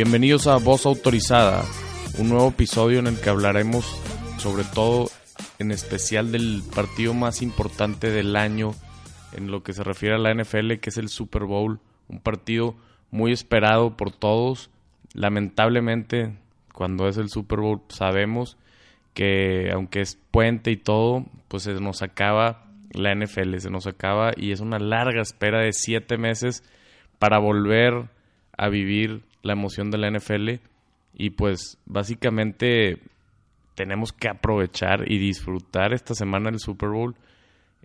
Bienvenidos a Voz Autorizada, un nuevo episodio en el que hablaremos sobre todo en especial del partido más importante del año en lo que se refiere a la NFL, que es el Super Bowl, un partido muy esperado por todos. Lamentablemente, cuando es el Super Bowl, sabemos que aunque es puente y todo, pues se nos acaba la NFL, se nos acaba y es una larga espera de siete meses para volver a vivir la emoción de la NFL y pues básicamente tenemos que aprovechar y disfrutar esta semana del Super Bowl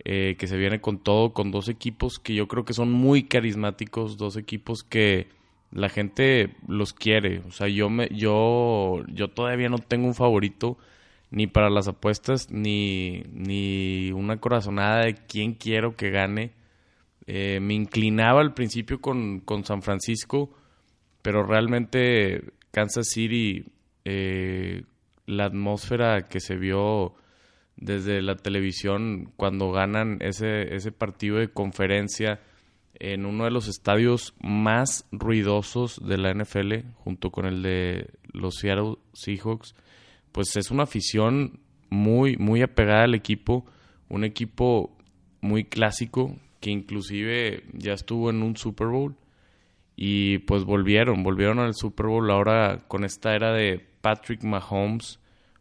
eh, que se viene con todo, con dos equipos que yo creo que son muy carismáticos, dos equipos que la gente los quiere. O sea, yo me, yo, yo todavía no tengo un favorito ni para las apuestas, ni, ni una corazonada de quién quiero que gane. Eh, me inclinaba al principio con, con San Francisco pero realmente Kansas City, eh, la atmósfera que se vio desde la televisión cuando ganan ese, ese partido de conferencia en uno de los estadios más ruidosos de la NFL, junto con el de los Seattle Seahawks, pues es una afición muy, muy apegada al equipo, un equipo muy clásico que inclusive ya estuvo en un Super Bowl y pues volvieron, volvieron al Super Bowl ahora con esta era de Patrick Mahomes,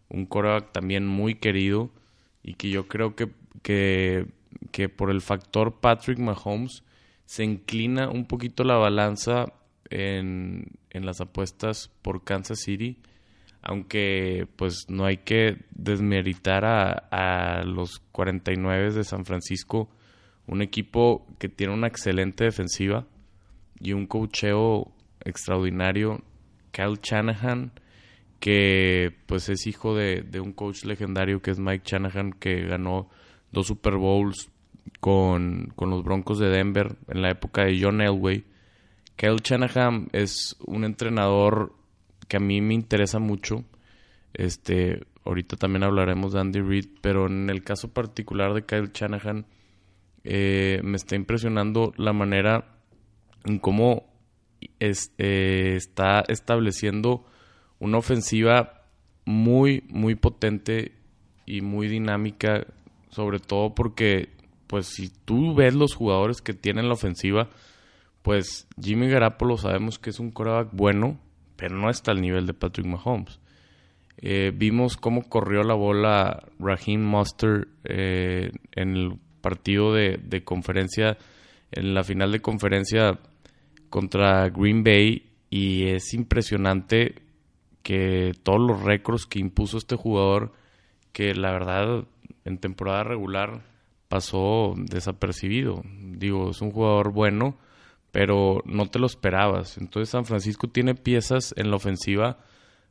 un quarterback también muy querido y que yo creo que, que, que por el factor Patrick Mahomes se inclina un poquito la balanza en, en las apuestas por Kansas City, aunque pues no hay que desmeritar a, a los 49 de San Francisco, un equipo que tiene una excelente defensiva y un cocheo extraordinario, Kyle Shanahan, que pues es hijo de, un coach legendario que es Mike Shanahan, que ganó dos Super Bowls con, con, los Broncos de Denver en la época de John Elway. Kyle Shanahan es un entrenador que a mí me interesa mucho. Este, ahorita también hablaremos de Andy Reid, pero en el caso particular de Kyle Shanahan, eh, me está impresionando la manera en cómo eh, está estableciendo una ofensiva muy, muy potente y muy dinámica, sobre todo porque, pues, si tú ves los jugadores que tienen la ofensiva, pues Jimmy Garapolo sabemos que es un coreback bueno, pero no está al nivel de Patrick Mahomes. Eh, vimos cómo corrió la bola Raheem Monster eh, en el partido de, de conferencia, en la final de conferencia contra Green Bay y es impresionante que todos los récords que impuso este jugador, que la verdad en temporada regular pasó desapercibido. Digo, es un jugador bueno, pero no te lo esperabas. Entonces San Francisco tiene piezas en la ofensiva,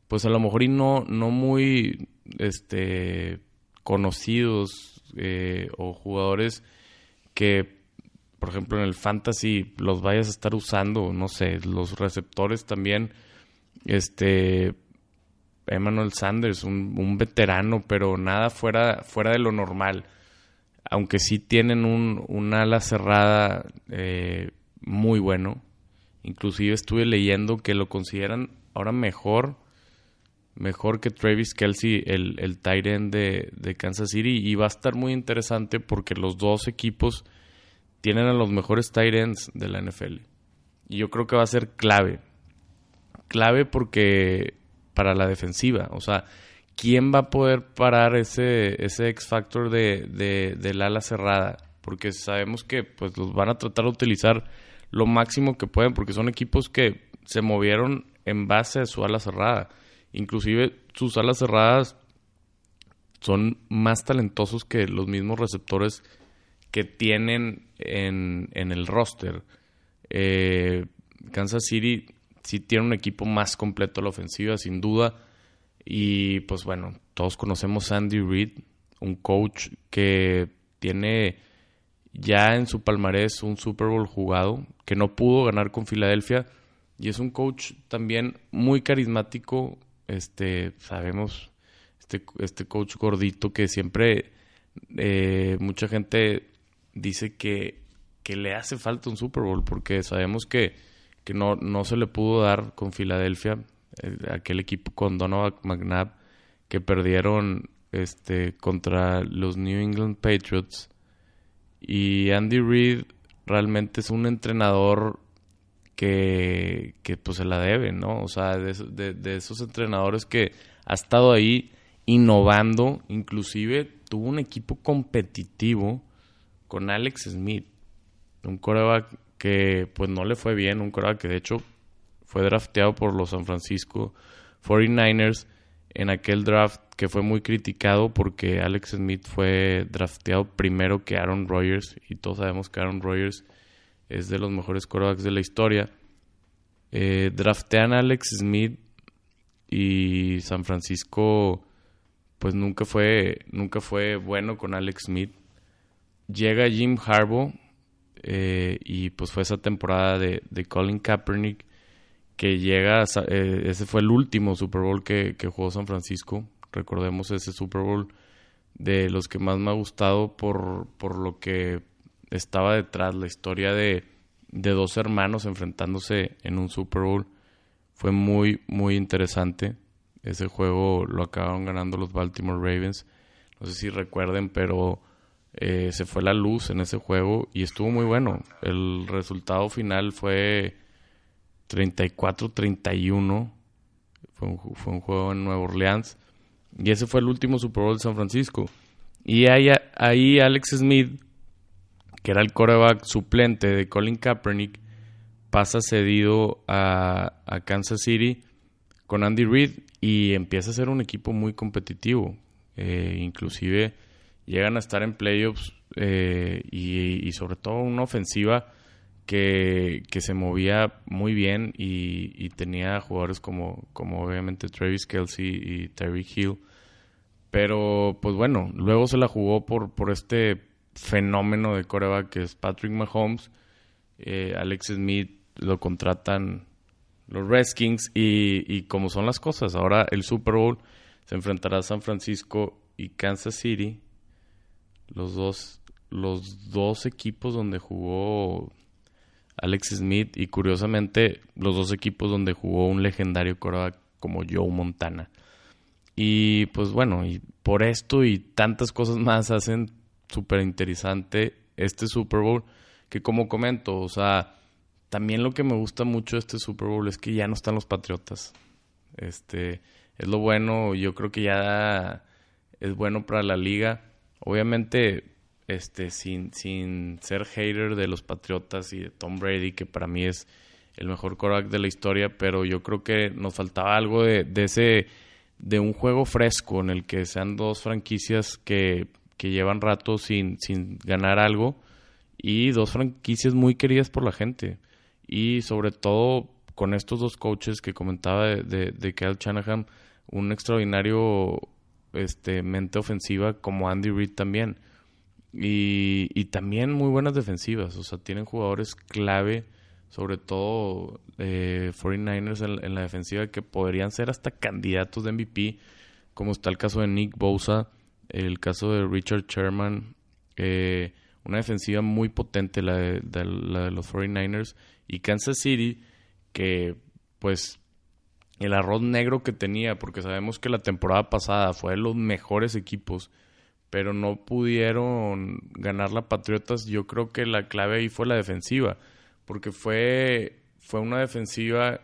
pues a lo mejor y no, no muy este, conocidos eh, o jugadores que por ejemplo, en el fantasy los vayas a estar usando, no sé, los receptores también, este, Emmanuel Sanders, un, veterano, pero nada fuera, fuera de lo normal. Aunque sí tienen un, ala cerrada eh, muy bueno. Inclusive estuve leyendo que lo consideran ahora mejor, mejor que Travis Kelsey, el, el tight de, de Kansas City. Y va a estar muy interesante porque los dos equipos tienen a los mejores tight ends de la NFL. Y yo creo que va a ser clave. Clave porque para la defensiva, o sea, ¿quién va a poder parar ese, ese X factor de, de, del ala cerrada? Porque sabemos que pues los van a tratar de utilizar lo máximo que pueden, porque son equipos que se movieron en base a su ala cerrada. Inclusive sus alas cerradas son más talentosos que los mismos receptores que tienen en, el roster. Eh, Kansas City sí tiene un equipo más completo a la ofensiva, sin duda. Y pues bueno, todos conocemos a Andy Reid, un coach que tiene ya en su palmarés un Super Bowl jugado, que no pudo ganar con Filadelfia. Y es un coach también muy carismático. Este, sabemos, este, este coach gordito que siempre eh, mucha gente dice que, que le hace falta un Super Bowl porque sabemos que, que no, no se le pudo dar con Filadelfia, eh, aquel equipo con Donovan McNabb, que perdieron este, contra los New England Patriots. Y Andy Reid realmente es un entrenador que, que pues se la debe, ¿no? O sea, de, de, esos entrenadores que ha estado ahí innovando, inclusive tuvo un equipo competitivo con Alex Smith, un coreback que pues no le fue bien, un coreback que de hecho fue drafteado por los San Francisco 49ers en aquel draft que fue muy criticado porque Alex Smith fue drafteado primero que Aaron Rodgers y todos sabemos que Aaron Rodgers es de los mejores quarterbacks de la historia. Eh, draftean a Alex Smith y San Francisco pues nunca fue nunca fue bueno con Alex Smith. Llega Jim Harbaugh eh, y pues fue esa temporada de, de Colin Kaepernick que llega, eh, ese fue el último Super Bowl que, jugó San Francisco. Recordemos ese Super Bowl de los que más me ha gustado por, por lo que estaba detrás, la historia de, de dos hermanos enfrentándose en un Super Bowl. Fue muy, muy interesante. Ese juego lo acabaron ganando los Baltimore Ravens. No sé si recuerden, pero eh, se fue la luz en ese juego y estuvo muy bueno. El resultado final fue 34-31. Fue un, fue un juego en Nueva Orleans. Y ese fue el último Super Bowl de San Francisco. Y ahí, ahí Alex Smith, que era el coreback suplente de Colin Kaepernick, pasa cedido a, a, Kansas City con Andy Reid y empieza a ser un equipo muy competitivo. Eh, inclusive llegan a estar en playoffs eh, y, sobre todo una ofensiva que, se movía muy bien y, tenía jugadores como, como obviamente Travis Kelsey y Terry Hill. Pero pues bueno, luego se la jugó por, por este fenómeno de coreback que es Patrick Mahomes. Eh, Alex Smith lo contratan los Redskins y, y como son las cosas. Ahora el Super Bowl se enfrentará a San Francisco y Kansas City. Los dos, los dos equipos donde jugó Alex Smith y curiosamente los dos equipos donde jugó un legendario coreback como Joe Montana. Y pues bueno, y por esto y tantas cosas más hacen súper interesante este Super Bowl que como comento, o sea, también lo que me gusta mucho de este Super Bowl es que ya no están los Patriotas. Este, es lo bueno, yo creo que ya es bueno para la liga. Obviamente este, sin, sin ser hater de los Patriotas y de Tom Brady, que para mí es el mejor quarterback de la historia, pero yo creo que nos faltaba algo de, de ese, de un juego fresco en el que sean dos franquicias que, que llevan rato sin, sin ganar algo y dos franquicias muy queridas por la gente. Y sobre todo con estos dos coaches que comentaba de, de, de Kyle Shanahan, un extraordinario este, mente ofensiva como Andy Reid también. Y, también muy buenas defensivas, o sea, tienen jugadores clave, sobre todo eh, 49ers en, la defensiva, que podrían ser hasta candidatos de MVP, como está el caso de Nick Bosa, el caso de Richard Sherman, eh, una defensiva muy potente la de, la de los 49ers, y Kansas City, que pues el arroz negro que tenía, porque sabemos que la temporada pasada fue de los mejores equipos, pero no pudieron ganar la Patriotas. Yo creo que la clave ahí fue la defensiva, porque fue, fue una defensiva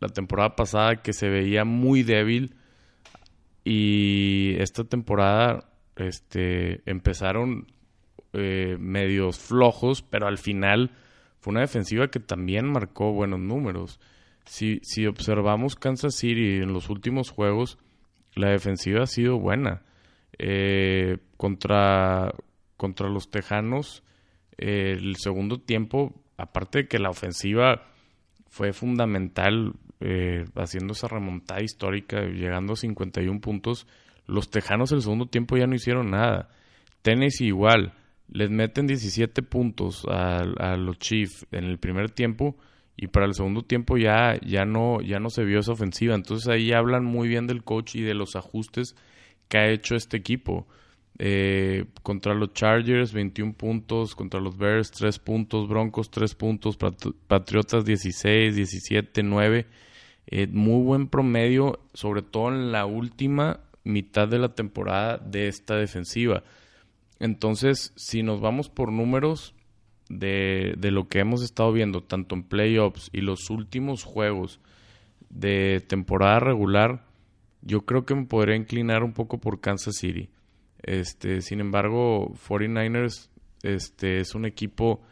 la temporada pasada que se veía muy débil y esta temporada este, empezaron eh, medios flojos, pero al final fue una defensiva que también marcó buenos números. Si, si observamos Kansas City en los últimos juegos, la defensiva ha sido buena eh, contra, contra los Tejanos, el segundo tiempo, aparte de que la ofensiva fue fundamental eh, haciendo esa remontada histórica, llegando a 51 puntos, los Tejanos el segundo tiempo ya no hicieron nada. Tennessee igual, les meten 17 puntos a, a, los Chiefs en el primer tiempo y para el segundo tiempo ya, ya, no, ya no se vio esa ofensiva. Entonces ahí hablan muy bien del coach y de los ajustes que ha hecho este equipo. Eh, contra los Chargers, 21 puntos. Contra los Bears, 3 puntos. Broncos, 3 puntos. Patriotas, 16, 17, 9. muy buen promedio, sobre todo en la última mitad de la temporada de esta defensiva. Entonces, si nos vamos por números de, de lo que hemos estado viendo, tanto en playoffs y los últimos juegos de temporada regular, yo creo que me podría inclinar un poco por Kansas City. Este, sin embargo, 49ers este, es un equipo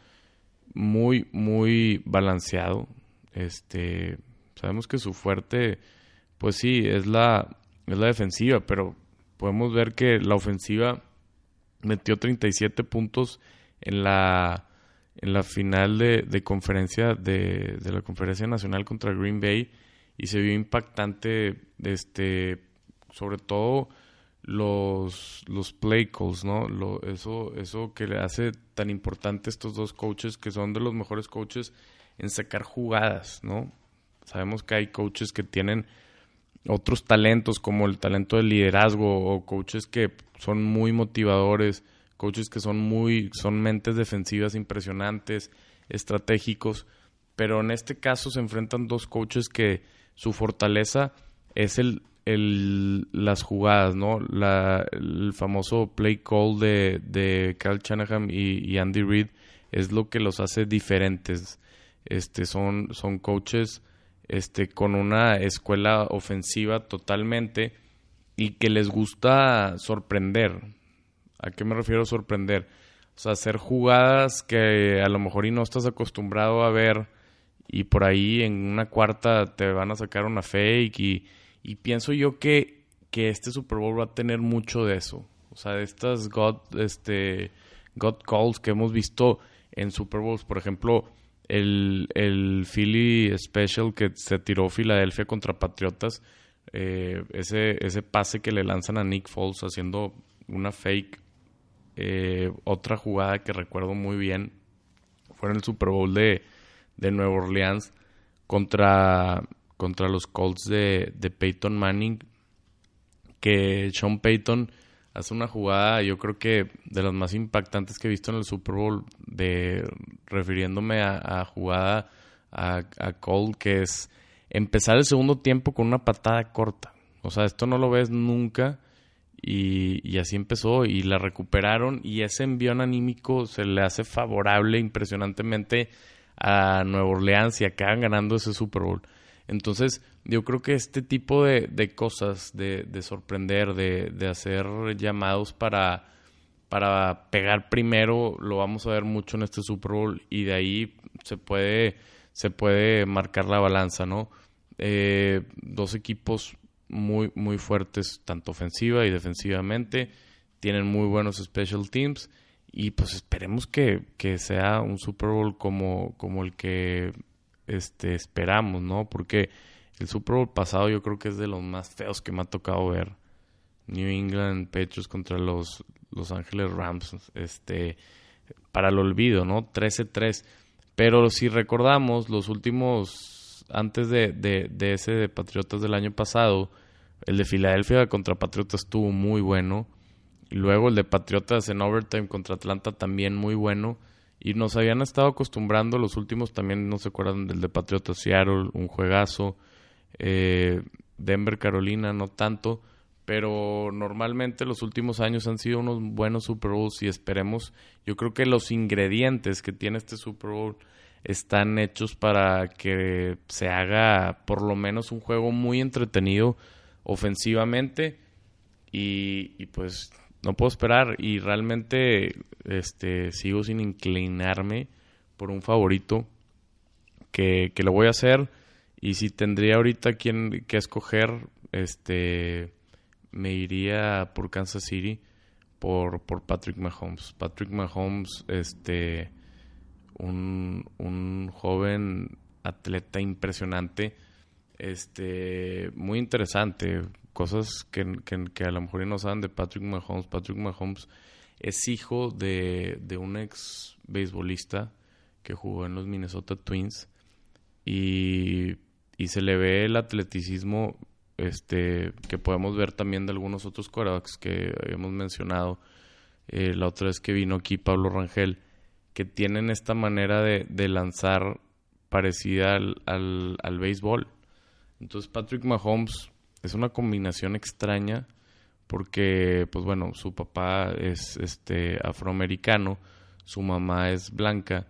muy, muy balanceado. Este, sabemos que su fuerte, pues sí, es la, es la defensiva, pero podemos ver que la ofensiva metió 37 puntos en la, en la final de, de conferencia de, la conferencia nacional contra Green Bay y se vio impactante este sobre todo los, play calls, ¿no? Eso, eso que le hace tan importante estos dos coaches, que son de los mejores coaches en sacar jugadas, ¿no? Sabemos que hay coaches que tienen otros talentos, como el talento del liderazgo, o coaches que son muy motivadores, coaches que son muy, son mentes defensivas impresionantes, estratégicos, pero en este caso se enfrentan dos coaches que su fortaleza es el, el, las jugadas, ¿no? La, el famoso play call de, de Kyle Shanahan y, Andy Reid es lo que los hace diferentes. Este, son, son coaches este, con una escuela ofensiva totalmente y que les gusta sorprender. ¿A qué me refiero sorprender? O sea, hacer jugadas que a lo mejor y no estás acostumbrado a ver y por ahí en una cuarta te van a sacar una fake y, y pienso yo que, que este Super Bowl va a tener mucho de eso. O sea, de estas God, este, God Calls que hemos visto en Super Bowls. Por ejemplo, el, el Philly Special que se tiró Filadelfia contra Patriotas. Eh, ese, ese pase que le lanzan a Nick Foles haciendo una fake. Eh, otra jugada que recuerdo muy bien fue en el Super Bowl de, de Nueva Orleans contra contra los Colts de, de Peyton Manning, que Sean Payton hace una jugada, yo creo que de las más impactantes que he visto en el Super Bowl, de refiriéndome a, jugada a, a Colt, que es empezar el segundo tiempo con una patada corta. O sea, esto no lo ves nunca. Y, y, así empezó y la recuperaron y ese envión anímico se le hace favorable impresionantemente a Nueva Orleans y acaban ganando ese Super Bowl. Entonces, yo creo que este tipo de, de cosas, de, de sorprender, de, de, hacer llamados para, para pegar primero, lo vamos a ver mucho en este Super Bowl y de ahí se puede, se puede marcar la balanza, ¿no? Eh, dos equipos muy, muy fuertes, tanto ofensiva y defensivamente, tienen muy buenos special teams y pues esperemos que, que sea un Super Bowl como, como el que este, esperamos, ¿no? Porque el Super Bowl pasado yo creo que es de los más feos que me ha tocado ver. New England Patriots contra los Los Ángeles Rams, este, para el olvido, ¿no? 13-3. Pero si recordamos los últimos, antes de, de, de ese de Patriotas del año pasado, el de Filadelfia contra Patriotas estuvo muy bueno. Luego el de Patriotas en overtime contra Atlanta también muy bueno. Y nos habían estado acostumbrando los últimos también, no se acuerdan del de Patriotas Seattle, un juegazo. Eh, Denver, Carolina, no tanto. Pero normalmente los últimos años han sido unos buenos Super Bowls y esperemos. Yo creo que los ingredientes que tiene este Super Bowl están hechos para que se haga por lo menos un juego muy entretenido ofensivamente. Y, pues no puedo esperar y realmente este sigo sin inclinarme por un favorito que, que lo voy a hacer y si tendría ahorita quien que escoger este me iría por Kansas City por, por Patrick Mahomes Patrick Mahomes este un, un joven atleta impresionante este muy interesante cosas que, a lo mejor no saben de Patrick Mahomes. Patrick Mahomes es hijo de, un ex beisbolista que jugó en los Minnesota Twins y, se le ve el atleticismo este, que podemos ver también de algunos otros quarterbacks que hemos mencionado, eh, la otra vez que vino aquí Pablo Rangel, que tienen esta manera de, lanzar parecida al, béisbol. Entonces Patrick Mahomes es una combinación extraña porque, pues bueno, su papá es este afroamericano, su mamá es blanca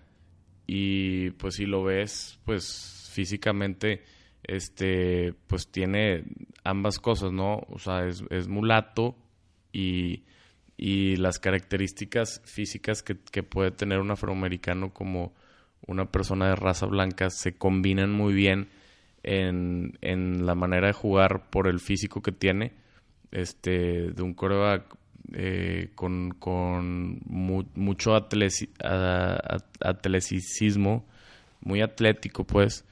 y pues si lo ves, pues físicamente, este, pues tiene ambas cosas, ¿no? O sea, es, es mulato y, y, las características físicas que, puede tener un afroamericano como una persona de raza blanca se combinan muy bien en, en la manera de jugar por el físico que tiene. Este de un coreback eh, con, con mucho atleticismo, muy atlético pues,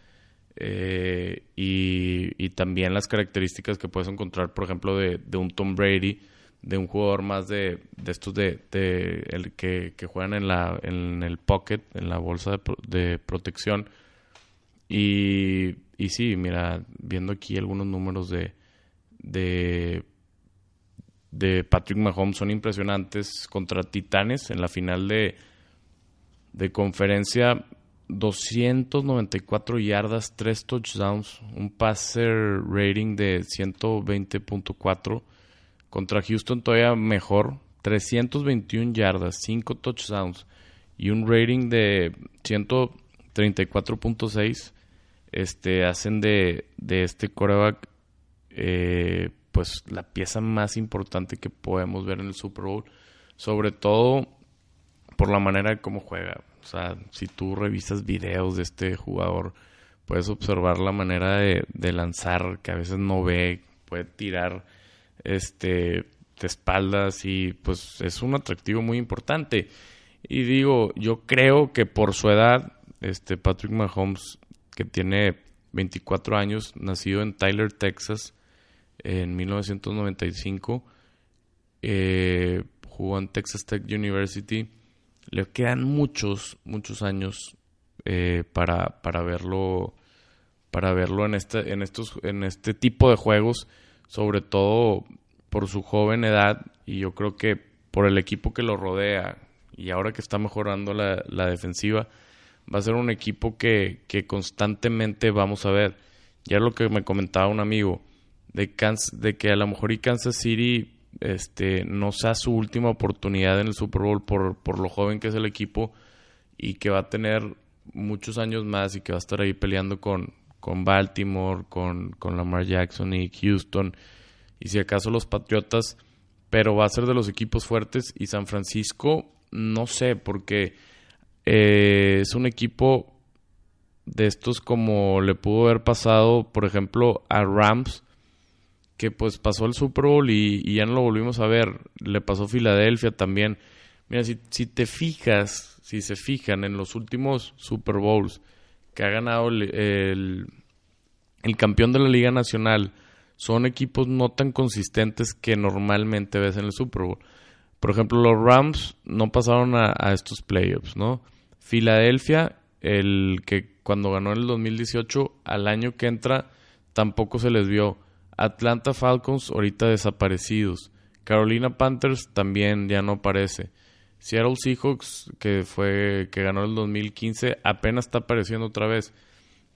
eh, y, también las características que puedes encontrar, por ejemplo, de un Tom Brady, de un jugador más de, de estos de, el que, que, juegan en, la, en el pocket, en la bolsa de, de protección. Y, y sí, mira, viendo aquí algunos números de, de de Patrick Mahomes son impresionantes contra Titanes en la final de, de conferencia. 294 yardas, 3 touchdowns, un passer rating de 120.4. Contra Houston todavía mejor, 321 yardas, 5 touchdowns y un rating de 134.6. Este, hacen de, de este coreback eh, pues la pieza más importante que podemos ver en el Super Bowl, sobre todo por la manera de cómo juega. O sea, si tú revisas videos de este jugador, puedes observar la manera de, lanzar que a veces no ve, puede tirar este de espaldas y pues es un atractivo muy importante. Y digo, yo creo que por su edad, este Patrick Mahomes, que tiene 24 años, nacido en Tyler, Texas, en 1995. Eh, jugó en Texas Tech University. Le quedan muchos, muchos años eh, para, para verlo para verlo en este, en estos, en este tipo de juegos, sobre todo por su joven edad, y yo creo que por el equipo que lo rodea, y ahora que está mejorando la, la defensiva, va a ser un equipo que, que constantemente vamos a ver. Ya lo que me comentaba un amigo, de, de que a lo mejor y Kansas City este, no sea su última oportunidad en el Super Bowl por, por lo joven que es el equipo y que va a tener muchos años más y que va a estar ahí peleando con, con Baltimore, con, con Lamar Jackson y Houston y si acaso los Patriotas, pero va a ser de los equipos fuertes y San Francisco no sé porque eh, es un equipo de estos como le pudo haber pasado por ejemplo a Rams que pues pasó el Super Bowl y, ya no lo volvimos a ver. Le pasó Filadelfia también. Mira, si, si te fijas, si se fijan en los últimos Super Bowls que ha ganado el, el, campeón de la Liga Nacional, son equipos no tan consistentes que normalmente ves en el Super Bowl. Por ejemplo, los Rams no pasaron a, a estos playoffs, ¿no? Filadelfia, el que cuando ganó en el 2018, al año que entra, tampoco se les vio. Atlanta Falcons ahorita desaparecidos. Carolina Panthers también ya no aparece. Seattle Seahawks, que fue que ganó el 2015, apenas está apareciendo otra vez.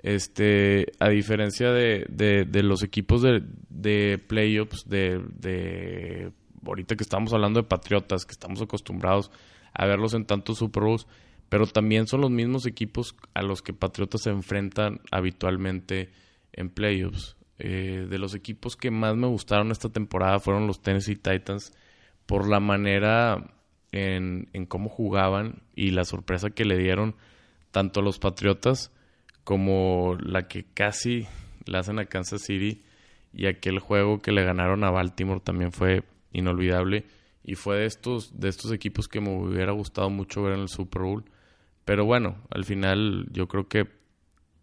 Este, a diferencia de, de, los equipos de, de playoffs, de, de ahorita que estamos hablando de Patriotas, que estamos acostumbrados a verlos en tantos Super Bowls, pero también son los mismos equipos a los que Patriotas se enfrentan habitualmente en playoffs. Eh, de los equipos que más me gustaron esta temporada fueron los Tennessee Titans por la manera en, cómo jugaban y la sorpresa que le dieron tanto a los Patriotas como la que casi le hacen a Kansas City y aquel juego que le ganaron a Baltimore también fue inolvidable y fue de estos de estos equipos que me hubiera gustado mucho ver en el Super Bowl pero bueno al final yo creo que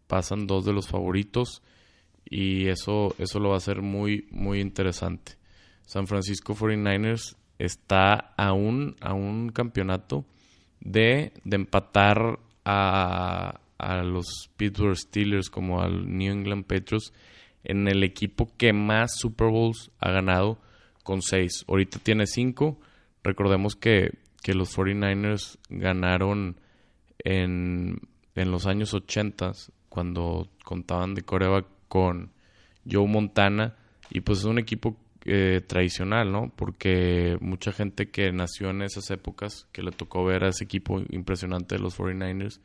pasan dos de los favoritos y eso, eso lo va a hacer muy, muy interesante. San Francisco 49ers está a un, a un campeonato de, de empatar a, a los Pittsburgh Steelers como al New England Patriots en el equipo que más Super Bowls ha ganado con seis. Ahorita tiene cinco. Recordemos que, que los 49ers ganaron en, en los años 80 cuando contaban de coreback con Joe Montana y pues es un equipo eh, tradicional, ¿no? Porque mucha gente que nació en esas épocas, que le tocó ver a ese equipo impresionante de los 49ers,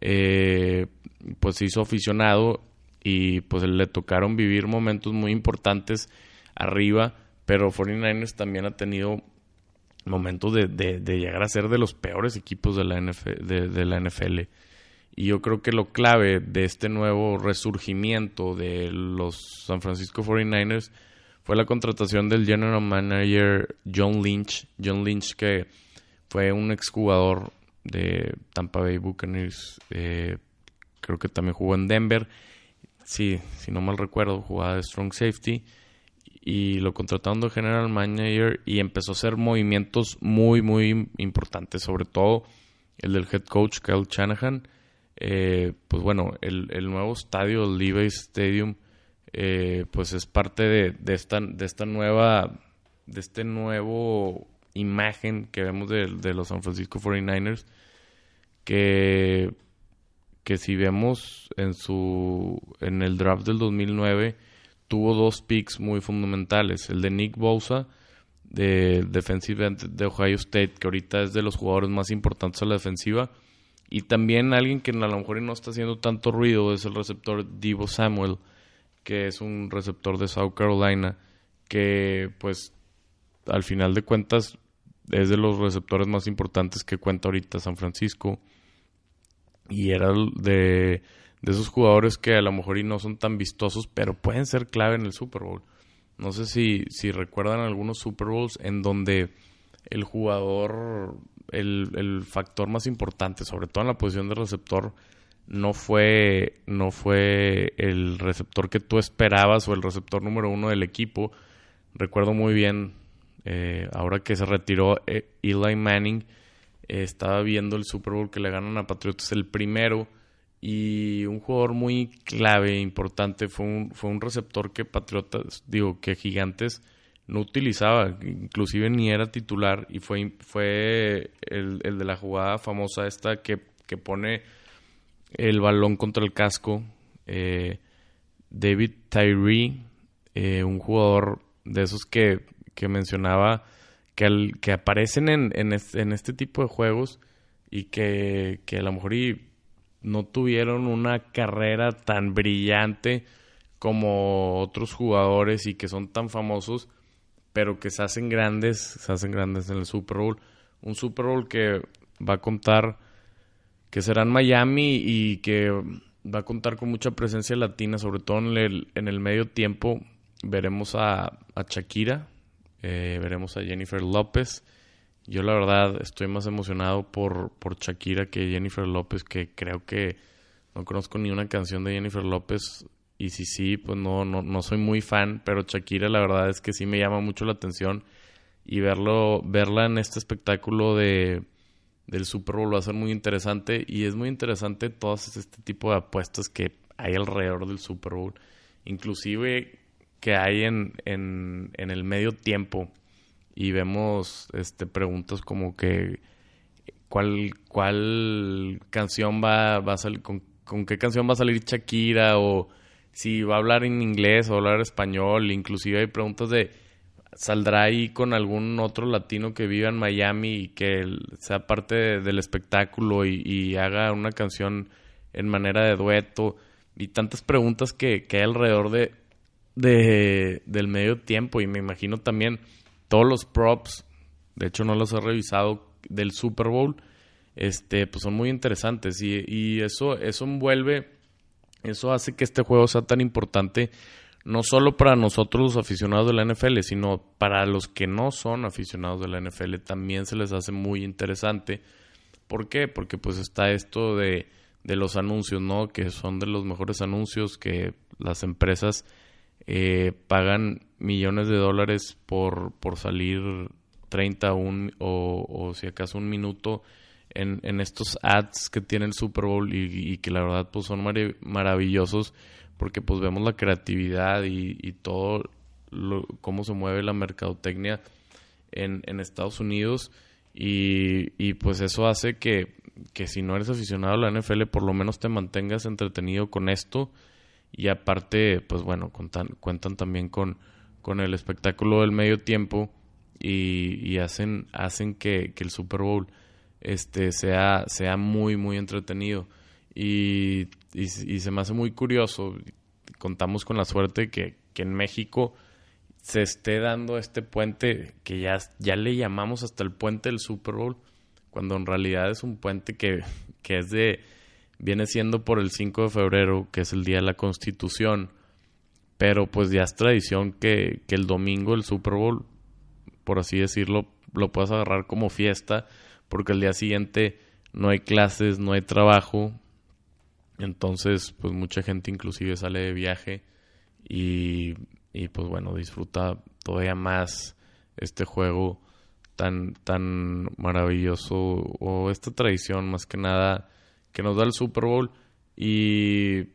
eh, pues se hizo aficionado y pues le tocaron vivir momentos muy importantes arriba, pero 49ers también ha tenido momentos de, llegar a ser de los peores equipos de la, de la NFL. Y yo creo que lo clave de este nuevo resurgimiento de los San Francisco 49ers fue la contratación del general manager John Lynch. John Lynch que fue un exjugador de Tampa Bay Buccaneers. Eh, creo que también jugó en Denver. Sí, si no mal recuerdo, jugaba de Strong Safety. Y lo contrataron de general manager y empezó a hacer movimientos muy, muy importantes. Sobre todo el del head coach Kyle Shanahan. Eh, pues bueno, el, nuevo estadio, el Levi's Stadium, eh, pues es parte de, de, esta, de esta nueva, de este nuevo imagen que vemos de, los San Francisco 49ers, que, que si vemos en su, en el draft del 2009, tuvo dos picks muy fundamentales, el de Nick Bosa, de defensive de Ohio State, que ahorita es de los jugadores más importantes a la defensiva, y también alguien que a lo mejor no está haciendo tanto ruido es el receptor Divo Samuel, que es un receptor de South Carolina, que pues al final de cuentas es de los receptores más importantes que cuenta ahorita San Francisco. Y era de, de esos jugadores que a lo mejor y no son tan vistosos, pero pueden ser clave en el Super Bowl. No sé si, si recuerdan algunos Super Bowls en donde el jugador, el, el factor más importante, sobre todo en la posición de receptor, no fue, no fue el receptor que tú esperabas o el receptor número uno del equipo. Recuerdo muy bien, eh, ahora que se retiró eh, Eli Manning, eh, estaba viendo el Super Bowl que le ganan a Patriotas el primero y un jugador muy clave, importante, fue un, fue un receptor que Patriotas, digo, que Gigantes no utilizaba, inclusive ni era titular y fue, fue el, el de la jugada famosa esta que, que pone el balón contra el casco. Eh, David Tyree, eh, un jugador de esos que, que mencionaba que, que aparecen en, en, este, tipo de juegos y que, que a lo mejor no tuvieron una carrera tan brillante como otros jugadores y que son tan famosos, pero que se hacen grandes, se hacen grandes en el Super Bowl. Un Super Bowl que va a contar que será en Miami y que va a contar con mucha presencia latina, sobre todo en el, en el medio tiempo. Veremos a, a Shakira, eh, veremos a Jennifer López. Yo la verdad estoy más emocionado por, por Shakira que Jennifer López, que creo que no conozco ni una canción de Jennifer López. Y si sí, pues no, no, no soy muy fan, pero Shakira la verdad es que sí me llama mucho la atención. Y verlo, verla en este espectáculo de, del Super Bowl va a ser muy interesante y es muy interesante todas este tipo de apuestas que hay alrededor del Super Bowl, inclusive que hay en, en, en el medio tiempo. Y vemos este preguntas como que cuál cuál canción va, va a salir con, con qué canción va a salir Shakira o si va a hablar en inglés o hablar español, inclusive hay preguntas de saldrá ahí con algún otro latino que viva en Miami y que sea parte del espectáculo y, haga una canción en manera de dueto y tantas preguntas que, que hay alrededor de, de, del medio tiempo. Y me imagino también todos los props, de hecho no los he revisado del Super Bowl, este, pues son muy interesantes. Y, y eso, eso envuelve, eso hace que este juego sea tan importante no solo para nosotros los aficionados de la NFL, sino para los que no son aficionados de la NFL también se les hace muy interesante. ¿Por qué? Porque pues está esto de, de los anuncios, ¿no? Que son de los mejores anuncios que las empresas eh, pagan millones de dólares por, por salir 30 un, o, o si acaso un minuto en, en estos ads que tiene el Super Bowl y, y que la verdad pues son maravillosos porque pues vemos la creatividad y, todo cómo se mueve la mercadotecnia en, en Estados Unidos. Y, pues eso hace que, que si no eres aficionado a la NFL por lo menos te mantengas entretenido con esto. Y aparte pues bueno cuentan también con, con el espectáculo del medio tiempo y, y hacen, hacen que, que, el Super Bowl este, sea, sea muy muy entretenido y, se me hace muy curioso contamos con la suerte que, que en México se esté dando este puente que ya, ya le llamamos hasta el puente del Super Bowl, cuando en realidad es un puente que, que es de, viene siendo por el 5 de febrero, que es el día de la Constitución, pero pues ya es tradición que, que el domingo el Super Bowl, por así decirlo, lo puedas agarrar como fiesta, porque el día siguiente no hay clases, no hay trabajo, entonces pues mucha gente inclusive sale de viaje y y pues bueno, disfruta todavía más este juego tan, tan maravilloso o esta tradición más que nada que nos da el Super Bowl. Y,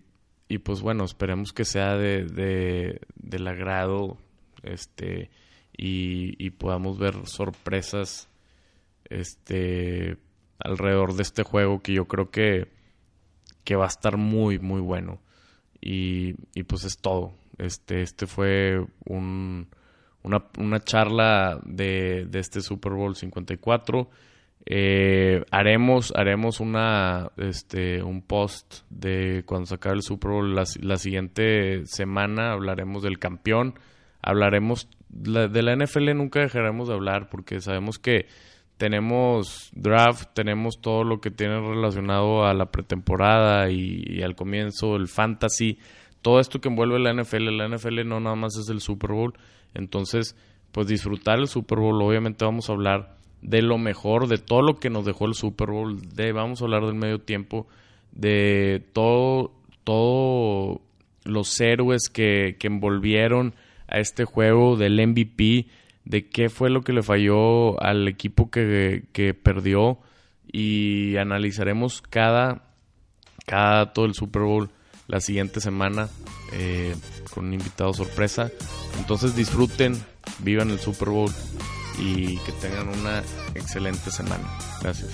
y pues bueno, esperemos que sea de, de del agrado este y, y podamos ver sorpresas este alrededor de este juego que yo creo que, que va a estar muy muy bueno. Y, y pues es todo. Este, este fue un, una, una, charla de, de, este Super Bowl 54. Eh, haremos haremos una este un post de cuando se acabe el Super Bowl la, la siguiente semana. Hablaremos del campeón. Hablaremos de la NFL nunca dejaremos de hablar porque sabemos que tenemos draft tenemos todo lo que tiene relacionado a la pretemporada y al comienzo el fantasy todo esto que envuelve la NFL, la NFL no nada más es el Super Bowl, entonces pues disfrutar el Super Bowl, obviamente vamos a hablar de lo mejor, de todo lo que nos dejó el Super Bowl, de vamos a hablar del medio tiempo, de todo, todo los héroes que, que envolvieron a este juego, del MVP, de qué fue lo que le falló al equipo que, que perdió y analizaremos cada, cada todo el Super Bowl la siguiente semana eh, con un invitado sorpresa. Entonces disfruten, vivan el Super Bowl y que tengan una excelente semana. Gracias.